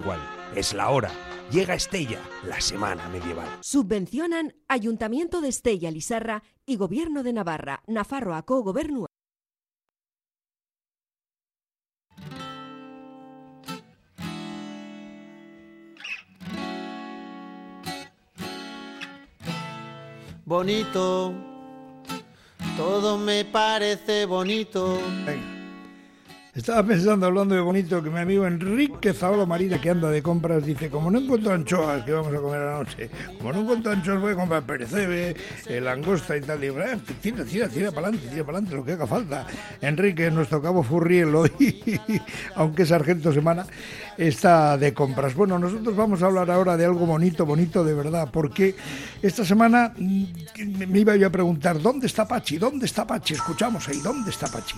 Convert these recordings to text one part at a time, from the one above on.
Igual, es la hora. Llega Estella, la semana medieval. Subvencionan Ayuntamiento de Estella Lisarra y Gobierno de Navarra, Nafarroako Gobernua. Bonito, todo me parece bonito. Estaba pensando, hablando de bonito, que mi amigo Enrique Zaola Marina, que anda de compras, dice, como no encuentro anchoas, que vamos a comer a la noche, como no encuentro anchoas, voy a comprar percebe, eh, langosta y tal. Y digo, "Ah, tira, tira, tira para adelante, tira para adelante, lo que haga falta. Enrique, nuestro cabo Furriel hoy, aunque es sargento semana, está de compras. Bueno, nosotros vamos a hablar ahora de algo bonito, bonito de verdad, porque esta semana mm, me iba yo a preguntar, ¿dónde está Pachi? ¿Dónde está Pachi? Escuchamos ahí, ¿dónde está Pachi?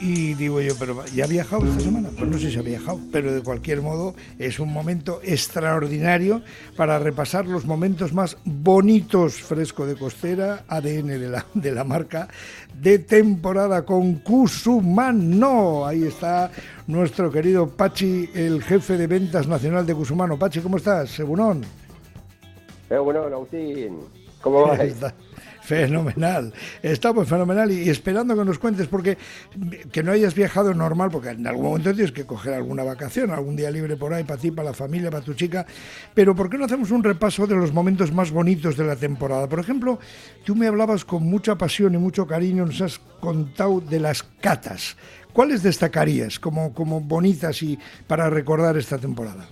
Y digo yo, pero ¿ya ha viajado esta semana? Pues no sé si ha viajado, pero de cualquier modo es un momento extraordinario para repasar los momentos más bonitos fresco de costera, ADN de la, de la marca, de temporada con Cusumano. Ahí está nuestro querido Pachi, el jefe de ventas nacional de Cusumano. Pachi, ¿cómo estás? Segunón. Eh, bueno, Agustín, ¿cómo vas? Fenomenal, estamos fenomenal y, y esperando que nos cuentes, porque que no hayas viajado normal, porque en algún momento tienes que coger alguna vacación, algún día libre por ahí para ti, para la familia, para tu chica, pero ¿por qué no hacemos un repaso de los momentos más bonitos de la temporada? Por ejemplo, tú me hablabas con mucha pasión y mucho cariño, nos has contado de las catas. ¿Cuáles destacarías como, como bonitas y para recordar esta temporada?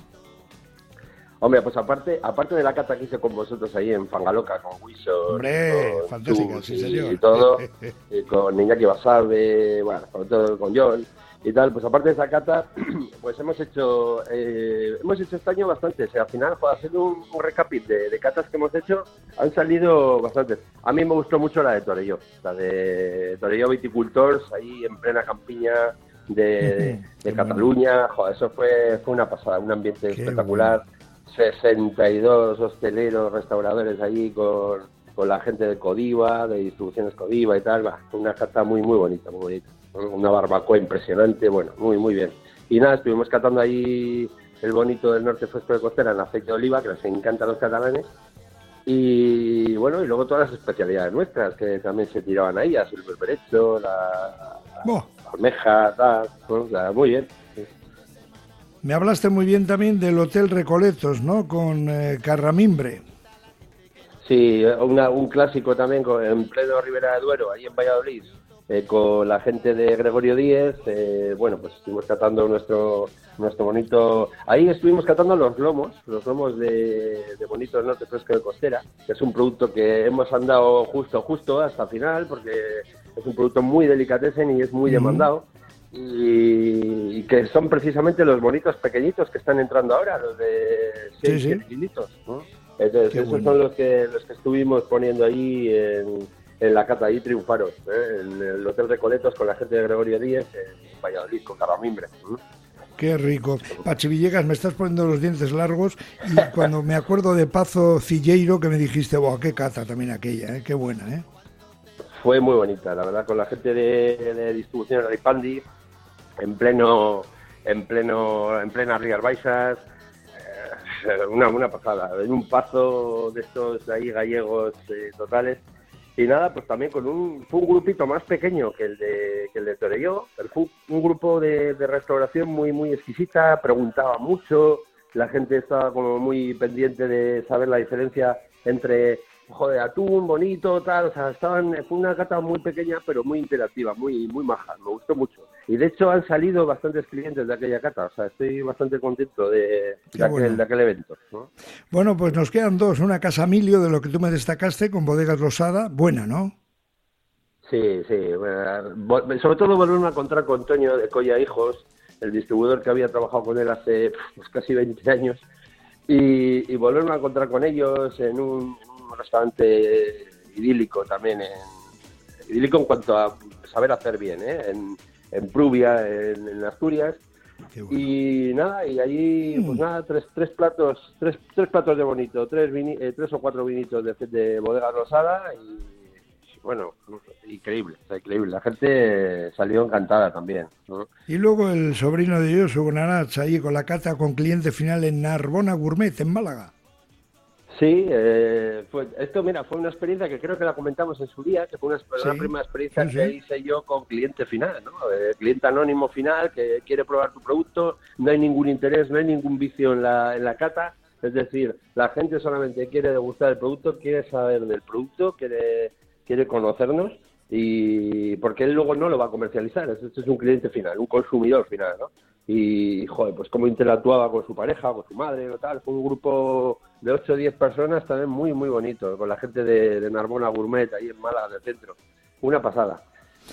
Hombre, pues aparte, aparte de la cata que hice con vosotros ahí en Fangaloca, con Wilson, Hombre, con fantástica, Chus sí, y, señor. y todo, y con Iñaki Basabe, bueno, con todo, con John y tal, pues aparte de esa cata, pues hemos hecho, eh, hemos hecho este año bastantes, al final, joder, haciendo un, un recapit de, de catas que hemos hecho, han salido bastantes. A mí me gustó mucho la de Torelló, la de Torelló Viticultors, ahí en plena campiña de, de Cataluña, joder, eso fue, fue una pasada, un ambiente Qué espectacular. 62 hosteleros, restauradores allí con, con la gente de Codiva, de distribuciones Codiva y tal. Bah, una cata muy, muy bonita, muy bonita. Una barbacoa impresionante, bueno, muy, muy bien. Y nada, estuvimos catando ahí el bonito del norte fresco de costera en aceite de oliva, que les encanta a los catalanes. Y bueno, y luego todas las especialidades nuestras, que también se tiraban ahí, el berberecho, la, Buah. la almeja, tal. Sea, muy bien. Me hablaste muy bien también del Hotel Recoletos, ¿no? Con eh, Carramimbre. Sí, una- un clásico también con- en pleno Ribera de Duero, ahí en Valladolid, eh, con la gente de Gregorio Díez. eh, bueno, pues estuvimos catando nuestro nuestro bonito. Ahí estuvimos catando los lomos, los lomos de, de Bonito Norte Fresco de Costera, que es un producto que hemos andado justo, justo hasta el final, porque es un producto muy delicatessen y es muy demandado. Y, y que son precisamente los bonitos pequeñitos que están entrando ahora, los de Sí, 6 sí. Entonces, Qué esos bueno. son los que los que estuvimos poniendo ahí en, en la cata, ahí triunfaron, ¿eh? en el Hotel Recoletos con la gente de Gregorio Díez, en Valladolid, con Carramimbre. ¿eh? Qué rico. Pachi Villegas, me estás poniendo los dientes largos y cuando me acuerdo de Pazo Cilleiro que me dijiste, ¡buah, qué cata también aquella, ¿eh? qué buena, ¿eh? Fue muy bonita, la verdad, con la gente de, de distribución de Ripandi, en pleno, en pleno, en plena Rías Baixas, eh, una, pasada, en un paso de estos ahí gallegos eh, totales. Y nada, pues también con un, fue un grupito más pequeño que el de, que el de Torelló, fue un grupo de, de restauración muy, muy exquisita, preguntaba mucho, la gente estaba como muy pendiente de saber la diferencia entre joder, atún, bonito, tal, o sea, estaban, fue una cata muy pequeña, pero muy interactiva, muy, muy maja, me gustó mucho. Y de hecho han salido bastantes clientes de aquella cata, o sea, estoy bastante contento de, aquel, de aquel evento. ¿no? Bueno, pues nos quedan dos. Una Casa Milio, de lo que tú me destacaste, con Bodegas Losada, buena, ¿no? Sí, sí, bueno, sobre todo volverme a encontrar con Toño de Colla Hijos, el distribuidor que había trabajado con él hace pues, casi 20 años, y, y volverme a encontrar con ellos en un, un restaurante idílico también, en, idílico en cuanto a saber hacer bien, ¿eh? en, en Prubia, en, en Asturias, bueno. y nada, y allí, pues nada, tres, tres platos, tres, tres platos de bonito, tres, vini- eh, tres o cuatro vinitos de, de bodega rosada y bueno, increíble, increíble. La gente salió encantada también. Y luego el sobrino de Josu Gonarach ahí con la cata con cliente final en Narbona Gourmet, en Málaga. Sí, eh, esto mira, fue una experiencia que creo que la comentamos en su día, que fue una, primera experiencia que hice yo con cliente final, ¿no? Eh, cliente anónimo final que quiere probar tu producto, no hay ningún interés, no hay ningún vicio en la, en la cata, es decir, la gente solamente quiere degustar el producto, quiere saber del producto, quiere, quiere conocernos y porque él luego no lo va a comercializar, este es un cliente final, un consumidor final, ¿no? Y joder, pues cómo interactuaba con su pareja, con su madre o tal, fue un grupo de 8 o 10 personas también muy muy bonito, con la gente de, de Narbona Gourmet ahí en Málaga del centro, una pasada.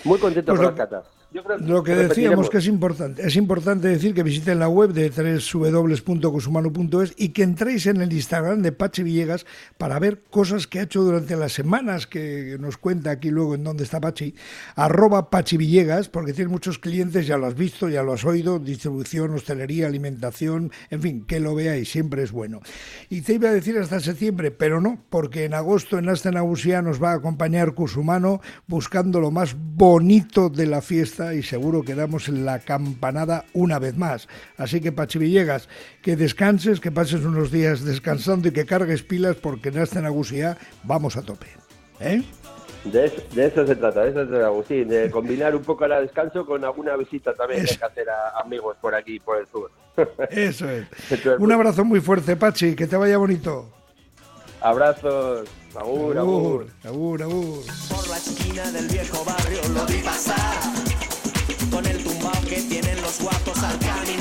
Muy contento pues con las catas. Lo que decíamos que es importante, es importante decir que visiten la web de www.cosumano.es y que entréis en el Instagram de Pachi Villegas para ver cosas que ha hecho durante las semanas que nos cuenta aquí luego en dónde está Pachi, arroba Pachi Villegas, porque tiene muchos clientes, ya lo has visto, ya lo has oído, distribución, hostelería, alimentación, en fin, que lo veáis, siempre es bueno. Y te iba a decir hasta septiembre, pero no, porque en agosto en Asta Nausía nos va a acompañar Cusumano buscando lo más bonito de la fiesta y seguro que damos la campanada una vez más. Así que Pachi Villegas, que descanses, que pases unos días descansando y que cargues pilas porque en esta vamos a tope. ¿Eh? De eso, se trata, de eso se trata, Agustín, de combinar un poco el descanso con alguna visita también de hacer a amigos por aquí, por el sur. Eso es. un abrazo muy fuerte, Pachi, que te vaya bonito. Abrazos. Agur, agur. Agur, agur. Por la esquina del viejo barrio lo vi pasar. Con el tumbao que tienen los guapos al caminar.